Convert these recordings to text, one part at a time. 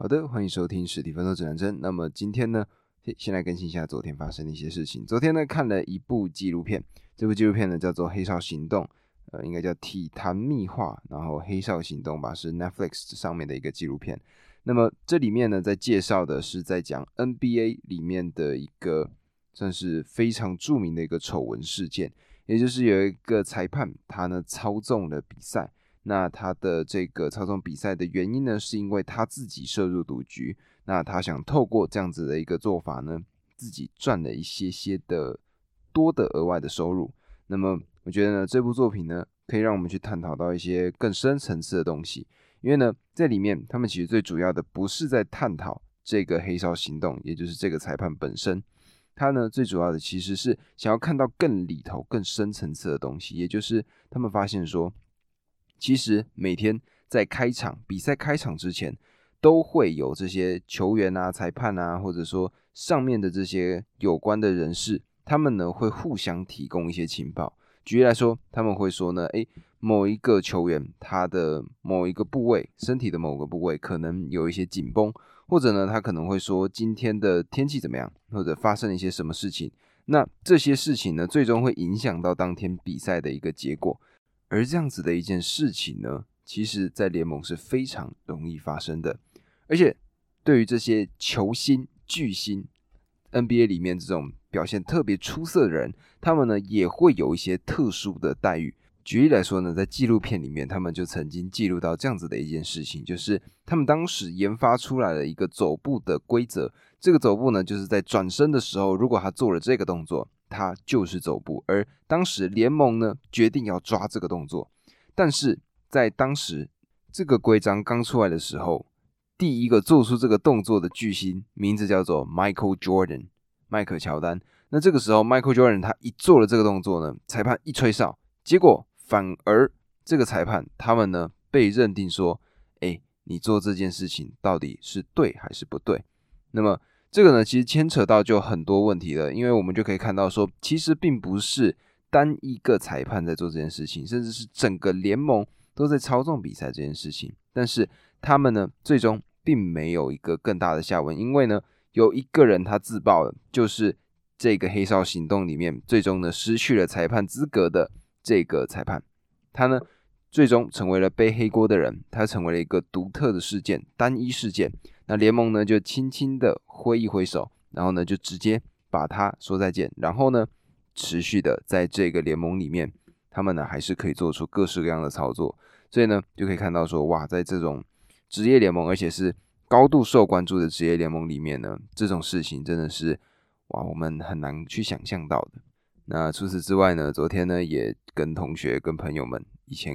好的，欢迎收听实体分手指南针。那么今天呢，先来更新一下昨天发生的一些事情。昨天呢，看了一部纪录片，这部纪录片呢叫做《黑哨行动》，呃，应该叫《体坛秘话》，然后《黑哨行动》吧，是 Netflix 上面的一个纪录片。那么这里面呢，在介绍的是在讲 NBA 里面的一个算是非常著名的一个丑闻事件，也就是有一个裁判他呢操纵了比赛。那他的这个操纵比赛的原因呢，是因为他自己涉入赌局，那他想透过这样子的一个做法呢，自己赚了一些些的多的额外的收入。那么我觉得呢，这部作品呢，可以让我们去探讨到一些更深层次的东西，因为呢，在里面他们其实最主要的不是在探讨这个黑哨行动，也就是这个裁判本身，他呢最主要的其实是想要看到更里头、更深层次的东西，也就是他们发现说。其实每天在开场比赛开场之前，都会有这些球员啊、裁判啊，或者说上面的这些有关的人士，他们呢会互相提供一些情报。举例来说，他们会说呢，诶，某一个球员他的某一个部位，身体的某个部位可能有一些紧绷，或者呢，他可能会说今天的天气怎么样，或者发生了一些什么事情。那这些事情呢，最终会影响到当天比赛的一个结果。而这样子的一件事情呢，其实，在联盟是非常容易发生的。而且，对于这些球星、巨星，NBA 里面这种表现特别出色的人，他们呢也会有一些特殊的待遇。举例来说呢，在纪录片里面，他们就曾经记录到这样子的一件事情，就是他们当时研发出来了一个走步的规则。这个走步呢，就是在转身的时候，如果他做了这个动作。他就是走步，而当时联盟呢决定要抓这个动作，但是在当时这个规章刚出来的时候，第一个做出这个动作的巨星名字叫做 Michael Jordan，迈克乔丹。那这个时候 Michael Jordan 他一做了这个动作呢，裁判一吹哨，结果反而这个裁判他们呢被认定说，哎，你做这件事情到底是对还是不对？那么。这个呢，其实牵扯到就很多问题了，因为我们就可以看到说，其实并不是单一个裁判在做这件事情，甚至是整个联盟都在操纵比赛这件事情。但是他们呢，最终并没有一个更大的下文，因为呢，有一个人他自爆了，就是这个黑哨行动里面最终呢失去了裁判资格的这个裁判，他呢最终成为了背黑锅的人，他成为了一个独特的事件，单一事件。那联盟呢，就轻轻的挥一挥手，然后呢，就直接把他说再见。然后呢，持续的在这个联盟里面，他们呢还是可以做出各式各样的操作。所以呢，就可以看到说，哇，在这种职业联盟，而且是高度受关注的职业联盟里面呢，这种事情真的是哇，我们很难去想象到的。那除此之外呢，昨天呢，也跟同学、跟朋友们，以前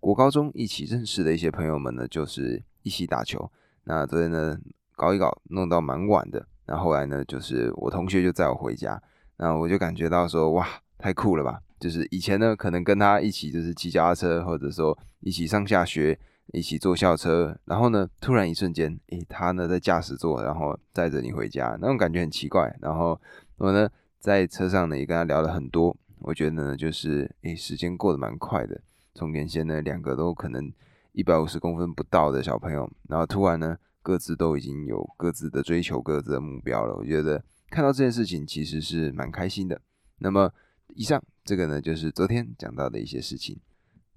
国高中一起认识的一些朋友们呢，就是一起打球。那昨天呢，搞一搞，弄到蛮晚的。那后来呢，就是我同学就载我回家。那我就感觉到说，哇，太酷了吧！就是以前呢，可能跟他一起就是骑脚踏车，或者说一起上下学，一起坐校车。然后呢，突然一瞬间，诶，他呢在驾驶座，然后载着你回家，那种感觉很奇怪。然后我呢在车上呢也跟他聊了很多。我觉得呢，就是诶，时间过得蛮快的。从原先呢两个都可能。一百五十公分不到的小朋友，然后突然呢，各自都已经有各自的追求、各自的目标了。我觉得看到这件事情其实是蛮开心的。那么，以上这个呢，就是昨天讲到的一些事情。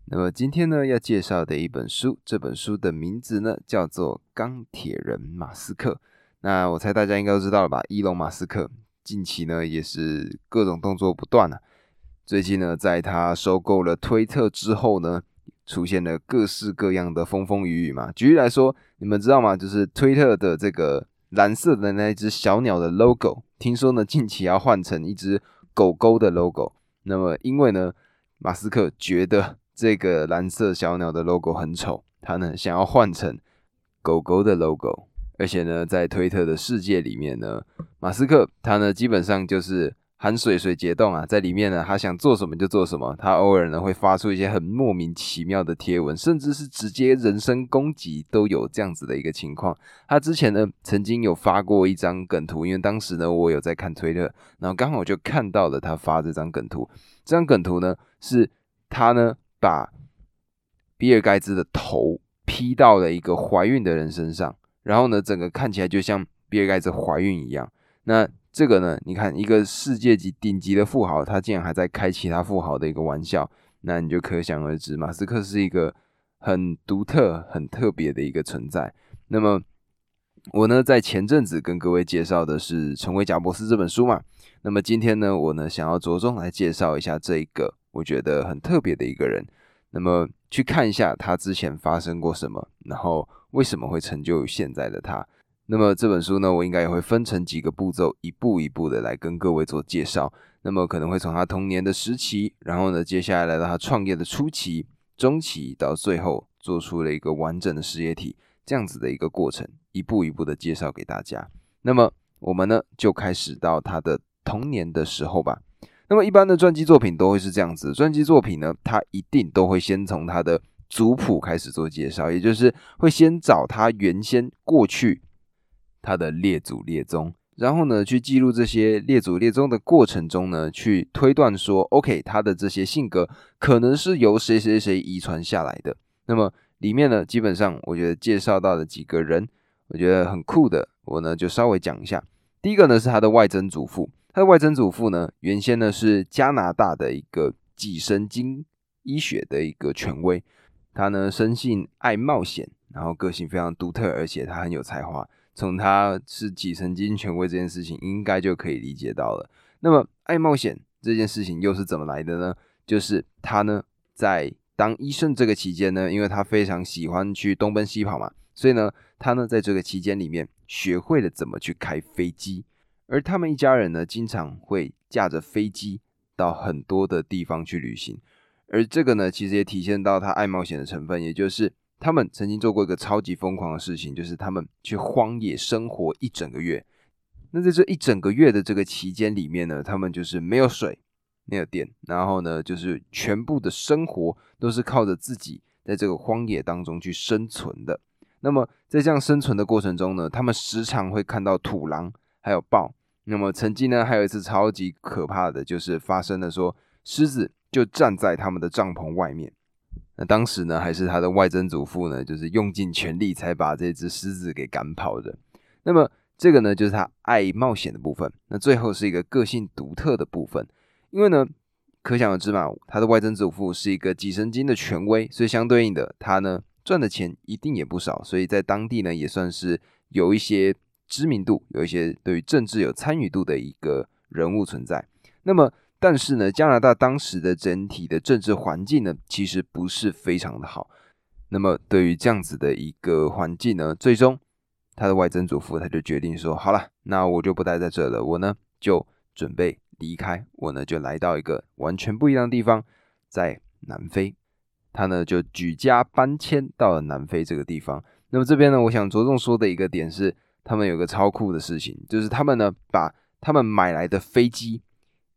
那么今天呢，要介绍的一本书，这本书的名字呢，叫做《钢铁人马斯克》。那我猜大家应该都知道了吧？伊隆马斯克近期呢，也是各种动作不断啊。最近呢，在他收购了推特之后呢。出现了各式各样的风风雨雨嘛。举例来说，你们知道吗？就是推特的这个蓝色的那一只小鸟的 logo，听说呢近期要换成一只狗狗的 logo。那么因为呢，马斯克觉得这个蓝色小鸟的 logo 很丑，他呢想要换成狗狗的 logo。而且呢，在推特的世界里面呢，马斯克他呢基本上就是。含水水解冻啊，在里面呢，他想做什么就做什么。他偶尔呢会发出一些很莫名其妙的贴文，甚至是直接人身攻击都有这样子的一个情况。他之前呢曾经有发过一张梗图，因为当时呢我有在看推特，然后刚好就看到了他发这张梗图。这张梗图呢是他呢把比尔盖茨的头 P 到了一个怀孕的人身上，然后呢，整个看起来就像比尔盖茨怀孕一样。那这个呢，你看一个世界级顶级的富豪，他竟然还在开其他富豪的一个玩笑，那你就可想而知，马斯克是一个很独特、很特别的一个存在。那么我呢，在前阵子跟各位介绍的是《成为贾伯斯》这本书嘛。那么今天呢，我呢想要着重来介绍一下这一个我觉得很特别的一个人。那么去看一下他之前发生过什么，然后为什么会成就现在的他。那么这本书呢，我应该也会分成几个步骤，一步一步的来跟各位做介绍。那么可能会从他童年的时期，然后呢，接下来来到他创业的初期、中期，到最后做出了一个完整的事业体，这样子的一个过程，一步一步的介绍给大家。那么我们呢，就开始到他的童年的时候吧。那么一般的传记作品都会是这样子，传记作品呢，它一定都会先从他的族谱开始做介绍，也就是会先找他原先过去他的列祖列宗，然后呢，去记录这些列祖列宗的过程中呢，去推断说，OK，他的这些性格可能是由谁谁谁遗传下来的。那么里面呢，基本上我觉得介绍到的几个人，我觉得很酷的，我呢就稍微讲一下。第一个呢是他的外曾祖父。他的外曾祖父呢，原先呢是加拿大的一个脊神经医学的一个权威。他呢生性爱冒险，然后个性非常独特，而且他很有才华。从他是脊神经权威这件事情，应该就可以理解到了。那么爱冒险这件事情又是怎么来的呢？就是他呢在当医生这个期间呢，因为他非常喜欢去东奔西跑嘛，所以呢他呢在这个期间里面学会了怎么去开飞机。而他们一家人呢，经常会驾着飞机到很多的地方去旅行，而这个呢，其实也体现到他爱冒险的成分，也就是他们曾经做过一个超级疯狂的事情，就是他们去荒野生活一整个月。那在这一整个月的这个期间里面呢，他们就是没有水、没有电，然后呢，就是全部的生活都是靠着自己在这个荒野当中去生存的。那么在这样生存的过程中呢，他们时常会看到土狼。还有豹，那么曾经呢，还有一次超级可怕的就是发生了，说狮子就站在他们的帐篷外面。那当时呢，还是他的外曾祖父呢，就是用尽全力才把这只狮子给赶跑的。那么这个呢，就是他爱冒险的部分。那最后是一个个性独特的部分，因为呢，可想而知嘛，他的外曾祖父是一个几神经的权威，所以相对应的，他呢赚的钱一定也不少，所以在当地呢，也算是有一些。知名度有一些对于政治有参与度的一个人物存在，那么但是呢，加拿大当时的整体的政治环境呢，其实不是非常的好。那么对于这样子的一个环境呢，最终他的外曾祖父他就决定说，好了，那我就不待在这了，我呢就准备离开，我呢就来到一个完全不一样的地方，在南非，他呢就举家搬迁到了南非这个地方。那么这边呢，我想着重说的一个点是。他们有个超酷的事情，就是他们呢把他们买来的飞机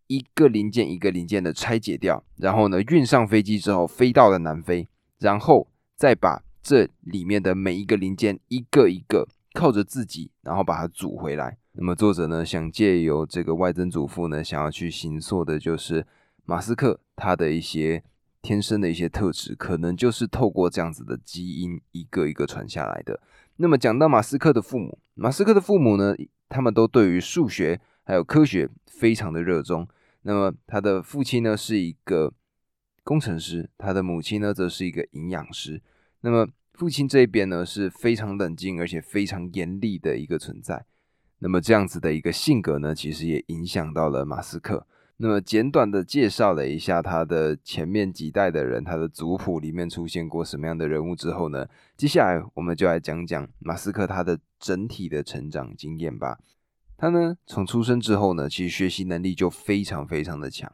一个零件一个零件的拆解掉，然后呢运上飞机之后飞到了南非，然后再把这里面的每一个零件一个一个靠着自己，然后把它组回来。那么作者呢想借由这个外曾祖父呢想要去行塑的，就是马斯克他的一些天生的一些特质，可能就是透过这样子的基因一个一个传下来的。那么讲到马斯克的父母，马斯克的父母呢，他们都对于数学还有科学非常的热衷。那么他的父亲呢是一个工程师，他的母亲呢则是一个营养师。那么父亲这边呢是非常冷静而且非常严厉的一个存在。那么这样子的一个性格呢，其实也影响到了马斯克。那么简短的介绍了一下他的前面几代的人，他的族谱里面出现过什么样的人物之后呢？接下来我们就来讲讲马斯克他的整体的成长经验吧。他呢从出生之后呢，其实学习能力就非常非常的强。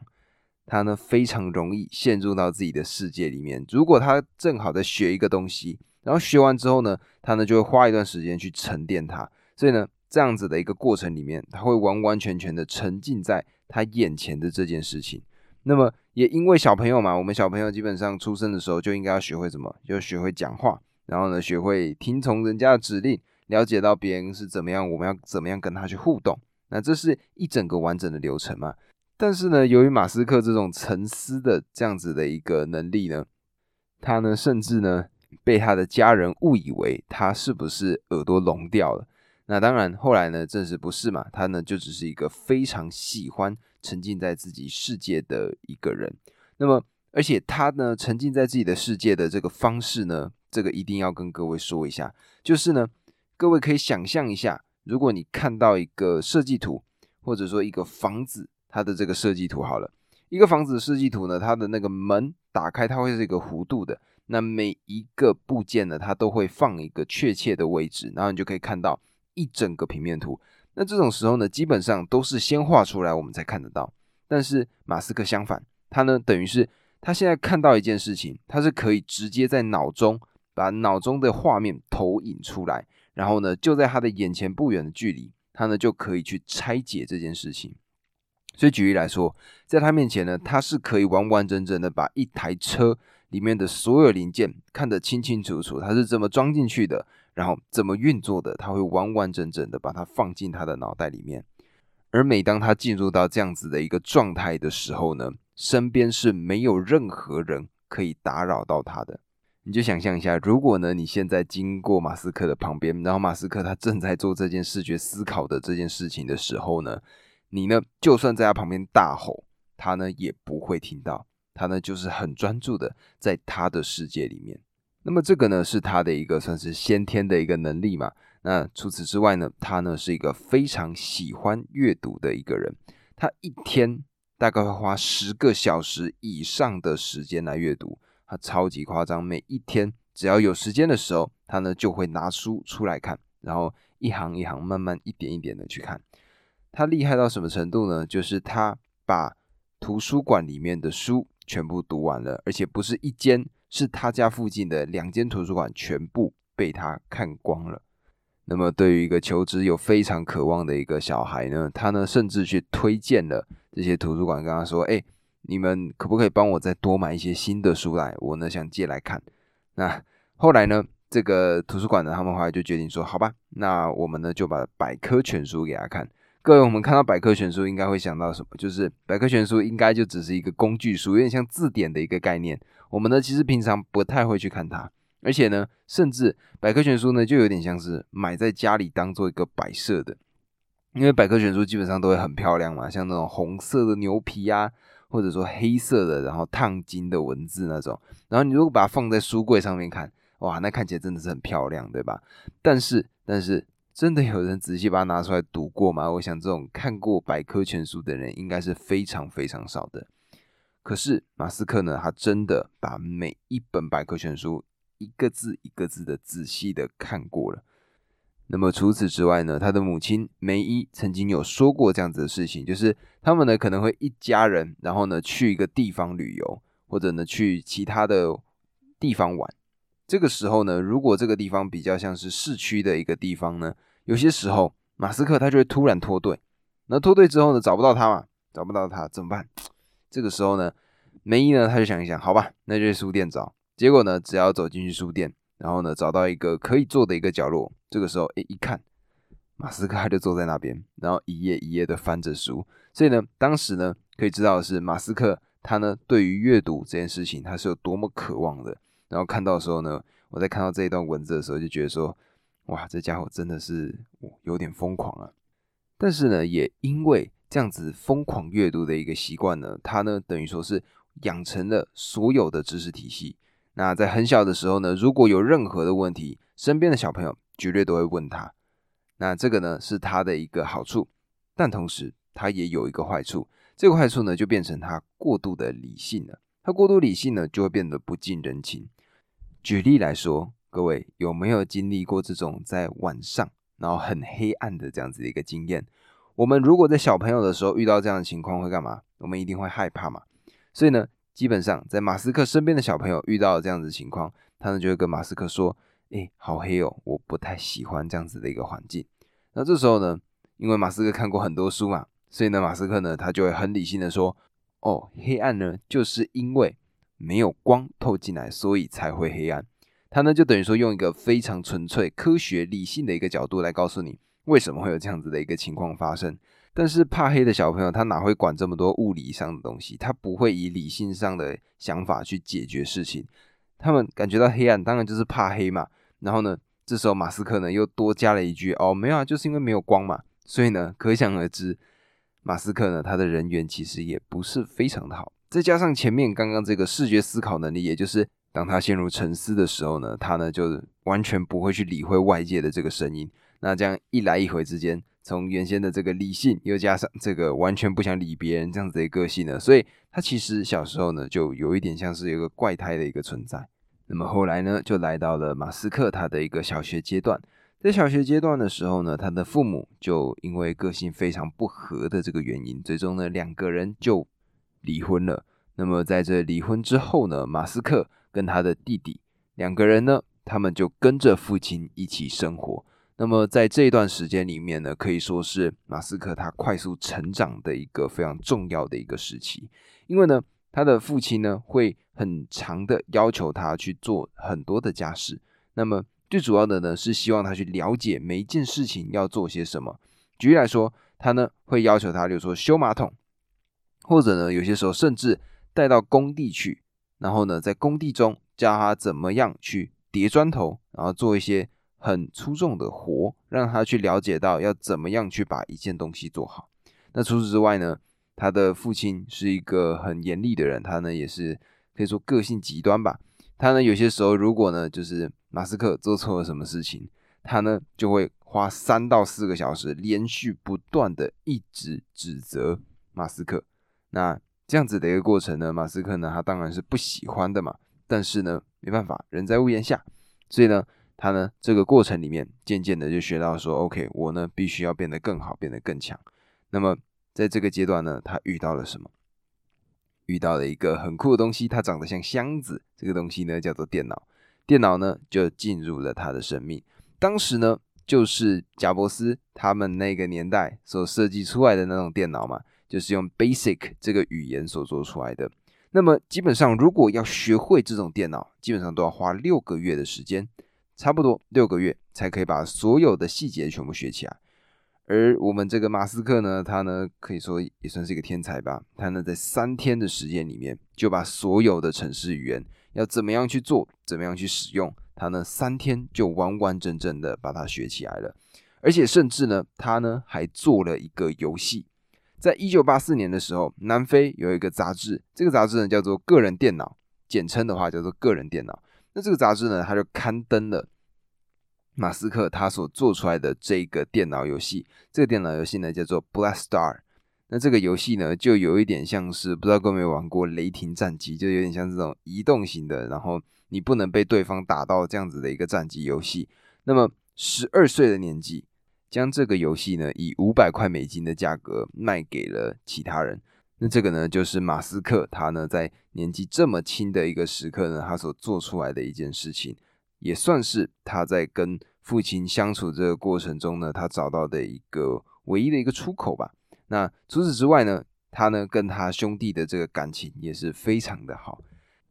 他呢非常容易陷入到自己的世界里面。如果他正好在学一个东西，然后学完之后呢，他呢就会花一段时间去沉淀它。所以呢，这样子的一个过程里面，他会完完全全的沉浸在。他眼前的这件事情，那么也因为小朋友嘛，我们小朋友基本上出生的时候就应该要学会什么，就学会讲话，然后呢，学会听从人家的指令，了解到别人是怎么样，我们要怎么样跟他去互动。那这是一整个完整的流程嘛？但是呢，由于马斯克这种沉思的这样子的一个能力呢，他呢，甚至呢，被他的家人误以为他是不是耳朵聋掉了。那当然，后来呢证实不是嘛，他呢就只是一个非常喜欢沉浸在自己世界的一个人。那么，而且他呢沉浸在自己的世界的这个方式呢，这个一定要跟各位说一下，就是呢，各位可以想象一下，如果你看到一个设计图，或者说一个房子，它的这个设计图好了，一个房子设计图呢，它的那个门打开，它会是一个弧度的。那每一个部件呢，它都会放一个确切的位置，然后你就可以看到。一整个平面图，那这种时候呢，基本上都是先画出来，我们才看得到。但是马斯克相反，他呢等于是他现在看到一件事情，他是可以直接在脑中把脑中的画面投影出来，然后呢就在他的眼前不远的距离，他呢就可以去拆解这件事情。所以举例来说，在他面前呢，他是可以完完整整的把一台车里面的所有零件看得清清楚楚，他是怎么装进去的。然后怎么运作的，他会完完整整的把它放进他的脑袋里面。而每当他进入到这样子的一个状态的时候呢，身边是没有任何人可以打扰到他的。你就想象一下，如果呢你现在经过马斯克的旁边，然后马斯克他正在做这件视觉思考的这件事情的时候呢，你呢就算在他旁边大吼，他呢也不会听到，他呢就是很专注的在他的世界里面。那么这个呢是他的一个算是先天的一个能力嘛？那除此之外呢，他呢是一个非常喜欢阅读的一个人。他一天大概会花十个小时以上的时间来阅读，他超级夸张。每一天只要有时间的时候，他呢就会拿书出来看，然后一行一行慢慢一点一点的去看。他厉害到什么程度呢？就是他把图书馆里面的书全部读完了，而且不是一间。是他家附近的两间图书馆全部被他看光了。那么，对于一个求知有非常渴望的一个小孩呢，他呢甚至去推荐了这些图书馆，跟他说：“哎，你们可不可以帮我再多买一些新的书来？我呢想借来看。”那后来呢，这个图书馆呢，他们后来就决定说：“好吧，那我们呢就把百科全书给他看。”各位，我们看到百科全书应该会想到什么？就是百科全书应该就只是一个工具书，有点像字典的一个概念。我们呢，其实平常不太会去看它，而且呢，甚至百科全书呢，就有点像是买在家里当做一个摆设的，因为百科全书基本上都会很漂亮嘛，像那种红色的牛皮啊，或者说黑色的，然后烫金的文字那种，然后你如果把它放在书柜上面看，哇，那看起来真的是很漂亮，对吧？但是，但是真的有人仔细把它拿出来读过吗？我想这种看过百科全书的人应该是非常非常少的。可是马斯克呢，他真的把每一本百科全书一个字一个字的仔细的看过了。那么除此之外呢，他的母亲梅伊曾经有说过这样子的事情，就是他们呢可能会一家人，然后呢去一个地方旅游，或者呢去其他的地方玩。这个时候呢，如果这个地方比较像是市区的一个地方呢，有些时候马斯克他就会突然脱队。那脱队之后呢，找不到他嘛，找不到他怎么办？这个时候呢，梅伊呢，他就想一想，好吧，那就去书店找。结果呢，只要走进去书店，然后呢，找到一个可以坐的一个角落。这个时候，哎，一看，马斯克他就坐在那边，然后一页一页的翻着书。所以呢，当时呢，可以知道的是，马斯克他呢，对于阅读这件事情，他是有多么渴望的。然后看到的时候呢，我在看到这一段文字的时候，就觉得说，哇，这家伙真的是有点疯狂啊。但是呢，也因为这样子疯狂阅读的一个习惯呢，他呢等于说是养成了所有的知识体系。那在很小的时候呢，如果有任何的问题，身边的小朋友绝对都会问他。那这个呢是他的一个好处，但同时他也有一个坏处。这个坏处呢就变成他过度的理性了。他过度理性呢就会变得不近人情。举例来说，各位有没有经历过这种在晚上然后很黑暗的这样子的一个经验？我们如果在小朋友的时候遇到这样的情况会干嘛？我们一定会害怕嘛。所以呢，基本上在马斯克身边的小朋友遇到这样子的情况，他们就会跟马斯克说：“哎，好黑哦，我不太喜欢这样子的一个环境。”那这时候呢，因为马斯克看过很多书嘛，所以呢，马斯克呢他就会很理性的说：“哦，黑暗呢就是因为没有光透进来，所以才会黑暗。”他呢就等于说用一个非常纯粹、科学、理性的一个角度来告诉你。为什么会有这样子的一个情况发生？但是怕黑的小朋友他哪会管这么多物理上的东西？他不会以理性上的想法去解决事情，他们感觉到黑暗，当然就是怕黑嘛。然后呢，这时候马斯克呢又多加了一句：“哦，没有啊，就是因为没有光嘛。”所以呢，可想而知，马斯克呢他的人缘其实也不是非常的好。再加上前面刚刚这个视觉思考能力，也就是当他陷入沉思的时候呢，他呢就完全不会去理会外界的这个声音。那这样一来一回之间，从原先的这个理性，又加上这个完全不想理别人这样子的个性呢，所以他其实小时候呢就有一点像是一个怪胎的一个存在。那么后来呢，就来到了马斯克他的一个小学阶段，在小学阶段的时候呢，他的父母就因为个性非常不合的这个原因，最终呢两个人就。离婚了。那么在这离婚之后呢，马斯克跟他的弟弟两个人呢，他们就跟着父亲一起生活。那么在这一段时间里面呢，可以说是马斯克他快速成长的一个非常重要的一个时期。因为呢，他的父亲呢会很长的要求他去做很多的家事。那么最主要的呢是希望他去了解每一件事情要做些什么。举例来说，他呢会要求他，比如说修马桶。或者呢，有些时候甚至带到工地去，然后呢，在工地中教他怎么样去叠砖头，然后做一些很粗重的活，让他去了解到要怎么样去把一件东西做好。那除此之外呢，他的父亲是一个很严厉的人，他呢也是可以说个性极端吧。他呢有些时候如果呢就是马斯克做错了什么事情，他呢就会花三到四个小时连续不断的一直指责马斯克。那这样子的一个过程呢，马斯克呢，他当然是不喜欢的嘛。但是呢，没办法，人在屋檐下，所以呢，他呢这个过程里面，渐渐的就学到说，OK，我呢必须要变得更好，变得更强。那么在这个阶段呢，他遇到了什么？遇到了一个很酷的东西，它长得像箱子。这个东西呢叫做电脑。电脑呢就进入了他的生命。当时呢，就是贾伯斯他们那个年代所设计出来的那种电脑嘛。就是用 Basic 这个语言所做出来的。那么基本上，如果要学会这种电脑，基本上都要花六个月的时间，差不多六个月才可以把所有的细节全部学起来。而我们这个马斯克呢，他呢可以说也算是一个天才吧。他呢在三天的时间里面，就把所有的城市语言要怎么样去做，怎么样去使用，他呢三天就完完整整的把它学起来了。而且甚至呢，他呢还做了一个游戏。在一九八四年的时候，南非有一个杂志，这个杂志呢叫做《个人电脑》，简称的话叫做《个人电脑》。那这个杂志呢，它就刊登了马斯克他所做出来的这个电脑游戏。这个电脑游戏呢叫做《Black Star》。那这个游戏呢，就有一点像是不知道各位有没有玩过《雷霆战机》，就有点像这种移动型的，然后你不能被对方打到这样子的一个战机游戏。那么十二岁的年纪。将这个游戏呢以五百块美金的价格卖给了其他人，那这个呢就是马斯克他呢在年纪这么轻的一个时刻呢，他所做出来的一件事情，也算是他在跟父亲相处这个过程中呢，他找到的一个唯一的一个出口吧。那除此之外呢，他呢跟他兄弟的这个感情也是非常的好。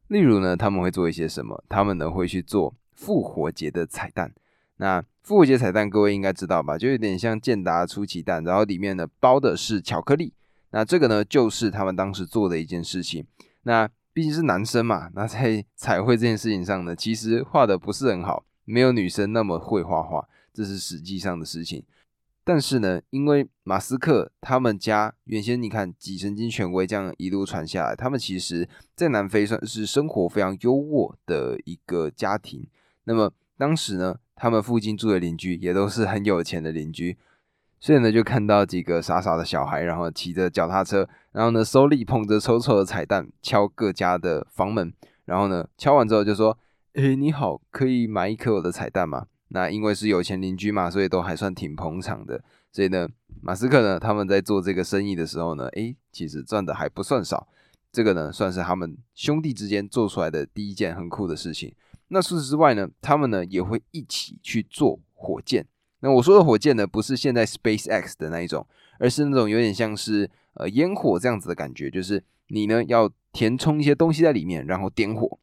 例如呢，他们会做一些什么？他们呢会去做复活节的彩蛋。那复活节彩蛋，各位应该知道吧？就有点像健达出奇蛋，然后里面呢包的是巧克力。那这个呢，就是他们当时做的一件事情。那毕竟是男生嘛，那在 彩绘这件事情上呢，其实画的不是很好，没有女生那么会画画，这是实际上的事情。但是呢，因为马斯克他们家原先你看几神经权威这样一路传下来，他们其实在南非算是生活非常优渥的一个家庭。那么当时呢？他们附近住的邻居也都是很有钱的邻居，所以呢，就看到几个傻傻的小孩，然后骑着脚踏车，然后呢，手里捧着丑丑的彩蛋，敲各家的房门，然后呢，敲完之后就说：“诶，你好，可以买一颗我的彩蛋吗？”那因为是有钱邻居嘛，所以都还算挺捧场的。所以呢，马斯克呢，他们在做这个生意的时候呢，诶，其实赚的还不算少。这个呢，算是他们兄弟之间做出来的第一件很酷的事情。那除此之外呢，他们呢也会一起去做火箭。那我说的火箭呢，不是现在 Space X 的那一种，而是那种有点像是呃烟火这样子的感觉，就是你呢要填充一些东西在里面，然后点火，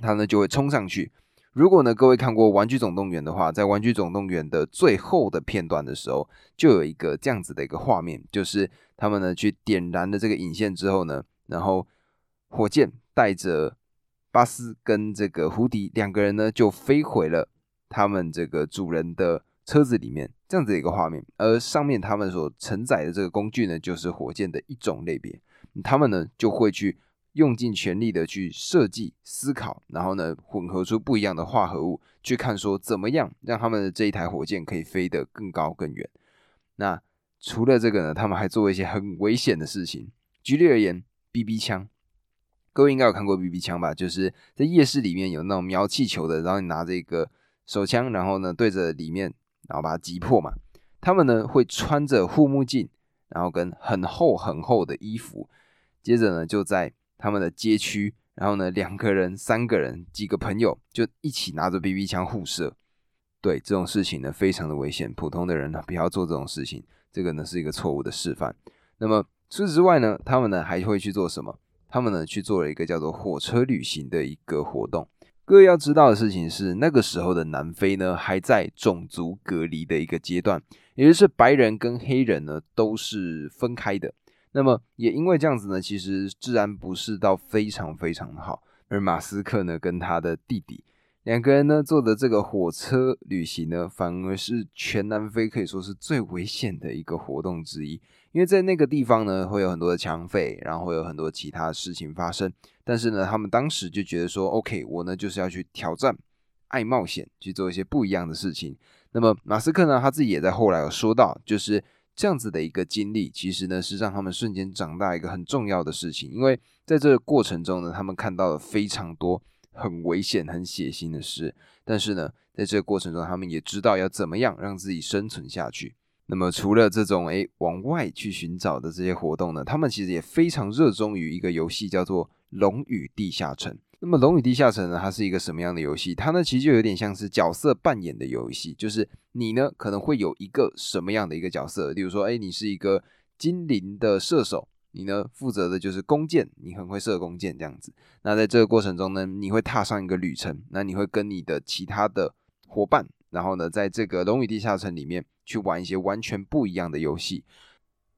它呢就会冲上去。如果呢各位看过《玩具总动员》的话，在《玩具总动员》的最后的片段的时候，就有一个这样子的一个画面，就是他们呢去点燃了这个引线之后呢，然后火箭带着。巴斯跟这个胡迪两个人呢就飞回了他们这个主人的车子里面，这样子的一个画面。而上面他们所承载的这个工具呢，就是火箭的一种类别。他们呢就会去用尽全力的去设计、思考，然后呢混合出不一样的化合物，去看说怎么样让他们的这一台火箭可以飞得更高更远。那除了这个呢，他们还做一些很危险的事情。举例而言，BB 枪，各位应该有看过 BB 枪吧？就是在夜市里面有那种瞄气球的，然后你拿着一个手枪，然后呢对着里面，然后把它击破嘛。他们呢会穿着护目镜，然后跟很厚很厚的衣服，接着呢就在他们的街区，然后呢两个人、三个人、几个朋友就一起拿着 BB 枪互射。对这种事情呢，非常的危险，普通的人呢不要做这种事情。这个呢是一个错误的示范。那么除此之外呢，他们呢还会去做什么？他们呢去做了一个叫做火车旅行的一个活动。各位要知道的事情是，那个时候的南非呢还在种族隔离的一个阶段，也就是白人跟黑人呢都是分开的。那么也因为这样子呢，其实治安不是到非常非常的好。而马斯克呢跟他的弟弟。两个人呢做的这个火车旅行呢，反而是全南非可以说是最危险的一个活动之一，因为在那个地方呢会有很多的枪匪，然后会有很多其他事情发生。但是呢，他们当时就觉得说，OK，我呢就是要去挑战，爱冒险，去做一些不一样的事情。那么马斯克呢，他自己也在后来有说到，就是这样子的一个经历，其实呢是让他们瞬间长大一个很重要的事情，因为在这个过程中呢，他们看到了非常多。很危险、很血腥的事，但是呢，在这个过程中，他们也知道要怎么样让自己生存下去。那么，除了这种诶往外去寻找的这些活动呢，他们其实也非常热衷于一个游戏，叫做《龙与地下城》。那么，《龙与地下城》呢，它是一个什么样的游戏？它呢，其实就有点像是角色扮演的游戏，就是你呢可能会有一个什么样的一个角色，例如说，诶，你是一个精灵的射手。你呢，负责的就是弓箭，你很会射弓箭这样子。那在这个过程中呢，你会踏上一个旅程，那你会跟你的其他的伙伴，然后呢，在这个龙与地下城里面去玩一些完全不一样的游戏。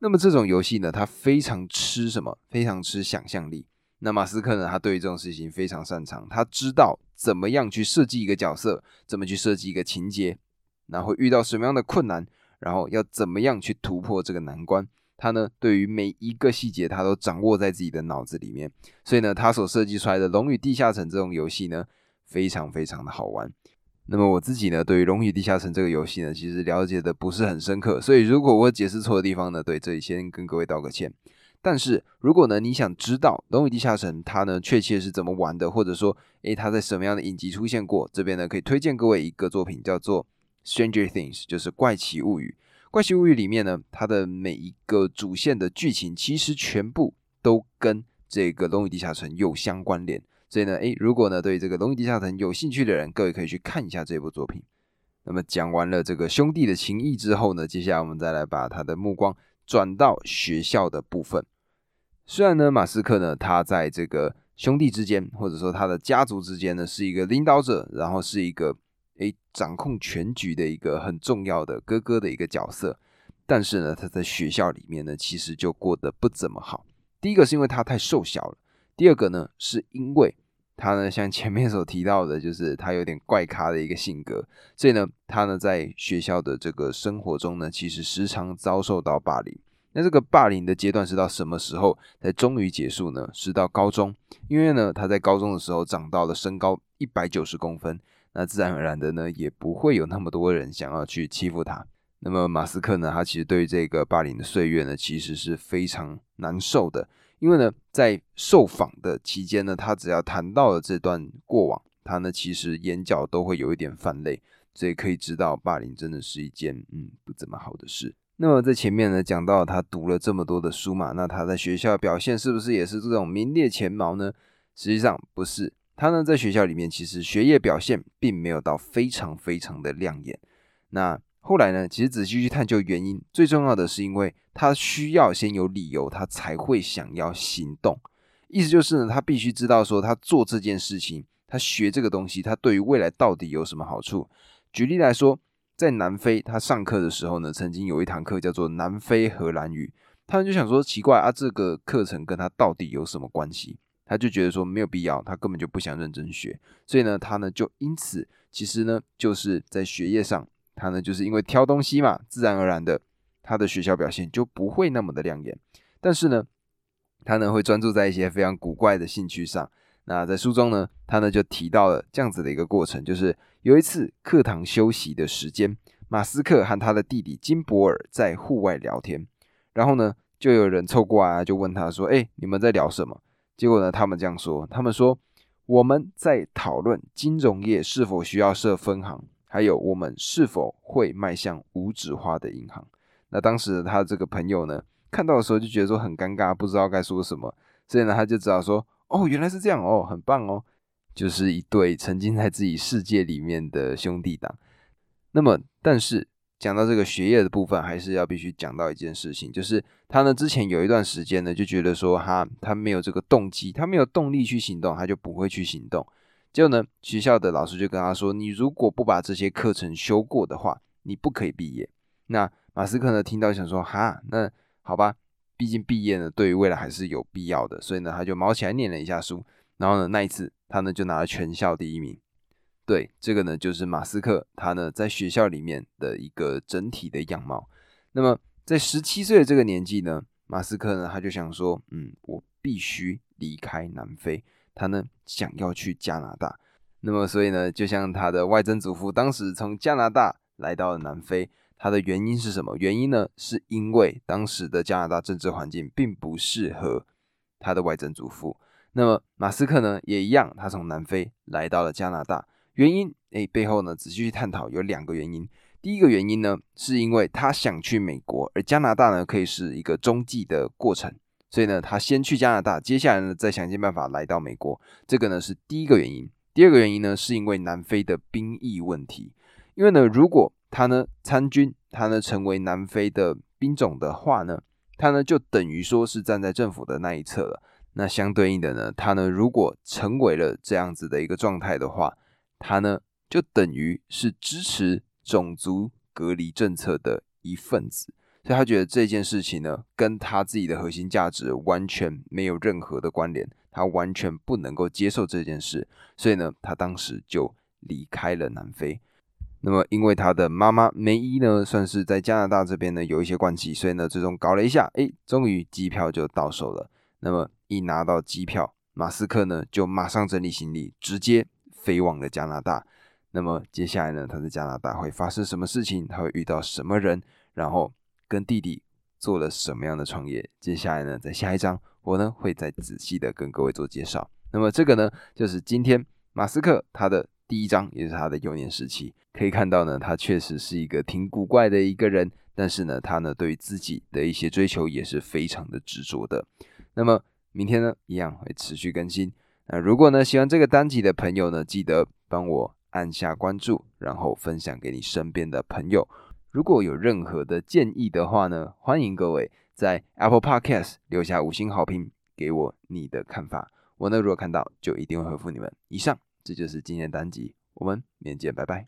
那么这种游戏呢，它非常吃什么？非常吃想象力。那马斯克呢，他对于这种事情非常擅长，他知道怎么样去设计一个角色，怎么去设计一个情节，然后遇到什么样的困难，然后要怎么样去突破这个难关。他呢，对于每一个细节，他都掌握在自己的脑子里面，所以呢，他所设计出来的《龙与地下城》这种游戏呢，非常非常的好玩。那么我自己呢，对于《龙与地下城》这个游戏呢，其实了解的不是很深刻，所以如果我解释错的地方呢，对，这里先跟各位道个歉。但是如果呢，你想知道《龙与地下城》它呢确切是怎么玩的，或者说，诶，它在什么样的影集出现过，这边呢可以推荐各位一个作品，叫做《Stranger Things》，就是《怪奇物语》。怪奇物语里面呢，它的每一个主线的剧情其实全部都跟这个龙与地下城有相关联，所以呢，诶，如果呢对这个龙与地下城有兴趣的人，各位可以去看一下这部作品。那么讲完了这个兄弟的情谊之后呢，接下来我们再来把他的目光转到学校的部分。虽然呢，马斯克呢，他在这个兄弟之间，或者说他的家族之间呢，是一个领导者，然后是一个。诶，掌控全局的一个很重要的哥哥的一个角色，但是呢，他在学校里面呢，其实就过得不怎么好。第一个是因为他太瘦小了，第二个呢，是因为他呢，像前面所提到的，就是他有点怪咖的一个性格，所以呢，他呢在学校的这个生活中呢，其实时常遭受到霸凌。那这个霸凌的阶段是到什么时候才终于结束呢？是到高中，因为呢，他在高中的时候长到了身高一百九十公分。那自然而然的呢，也不会有那么多人想要去欺负他。那么马斯克呢，他其实对于这个霸凌的岁月呢，其实是非常难受的。因为呢，在受访的期间呢，他只要谈到了这段过往，他呢其实眼角都会有一点泛泪。所以可以知道，霸凌真的是一件嗯不怎么好的事。那么在前面呢讲到他读了这么多的书嘛，那他在学校表现是不是也是这种名列前茅呢？实际上不是。他呢，在学校里面其实学业表现并没有到非常非常的亮眼。那后来呢，其实仔细去探究原因，最重要的是因为他需要先有理由，他才会想要行动。意思就是呢，他必须知道说，他做这件事情，他学这个东西，他对于未来到底有什么好处。举例来说，在南非，他上课的时候呢，曾经有一堂课叫做南非荷兰语，他们就想说，奇怪啊，这个课程跟他到底有什么关系？他就觉得说没有必要，他根本就不想认真学，所以呢，他呢就因此其实呢就是在学业上，他呢就是因为挑东西嘛，自然而然的他的学校表现就不会那么的亮眼，但是呢，他呢会专注在一些非常古怪的兴趣上。那在书中呢，他呢就提到了这样子的一个过程，就是有一次课堂休息的时间，马斯克和他的弟弟金博尔在户外聊天，然后呢，就有人凑过来就问他说：“哎，你们在聊什么？”结果呢，他们这样说：“他们说我们在讨论金融业是否需要设分行，还有我们是否会迈向无纸化的银行。”那当时他这个朋友呢，看到的时候就觉得说很尴尬，不知道该说什么，所以呢，他就只好说。哦，原来是这样哦，很棒哦，就是一对沉浸在自己世界里面的兄弟党。那么，但是讲到这个学业的部分，还是要必须讲到一件事情，就是他呢之前有一段时间呢，就觉得说哈，他没有这个动机，他没有动力去行动，他就不会去行动。结果呢，学校的老师就跟他说，你如果不把这些课程修过的话，你不可以毕业。那马斯克呢听到想说哈，那好吧。毕竟毕业呢，对于未来还是有必要的，所以呢，他就毛起来念了一下书，然后呢，那一次他呢就拿了全校第一名。对，这个呢就是马斯克他呢在学校里面的一个整体的样貌。那么在十七岁的这个年纪呢，马斯克呢他就想说，嗯，我必须离开南非，他呢想要去加拿大。那么所以呢，就像他的外曾祖父当时从加拿大来到了南非。他的原因是什么？原因呢？是因为当时的加拿大政治环境并不适合他的外曾祖父。那么马斯克呢，也一样，他从南非来到了加拿大。原因，哎，背后呢，仔细去探讨有两个原因。第一个原因呢，是因为他想去美国，而加拿大呢，可以是一个中继的过程，所以呢，他先去加拿大，接下来呢，再想尽办法来到美国。这个呢，是第一个原因。第二个原因呢，是因为南非的兵役问题。因为呢，如果他呢参军，他呢成为南非的兵种的话呢，他呢就等于说是站在政府的那一侧了。那相对应的呢，他呢如果成为了这样子的一个状态的话，他呢就等于是支持种族隔离政策的一份子。所以他觉得这件事情呢，跟他自己的核心价值完全没有任何的关联，他完全不能够接受这件事。所以呢，他当时就离开了南非。那么，因为他的妈妈梅伊呢，算是在加拿大这边呢有一些关系，所以呢，最终搞了一下，哎，终于机票就到手了。那么一拿到机票，马斯克呢就马上整理行李，直接飞往了加拿大。那么接下来呢，他在加拿大会发生什么事情？他会遇到什么人？然后跟弟弟做了什么样的创业？接下来呢，在下一章我呢会再仔细的跟各位做介绍。那么这个呢，就是今天马斯克他的。第一章也是他的幼年时期，可以看到呢，他确实是一个挺古怪的一个人，但是呢，他呢对于自己的一些追求也是非常的执着的。那么明天呢，一样会持续更新。那如果呢喜欢这个单集的朋友呢，记得帮我按下关注，然后分享给你身边的朋友。如果有任何的建议的话呢，欢迎各位在 Apple Podcast 留下五星好评，给我你的看法。我呢如果看到，就一定会回复你们。以上。这就是今天的单集，我们明天见，拜拜。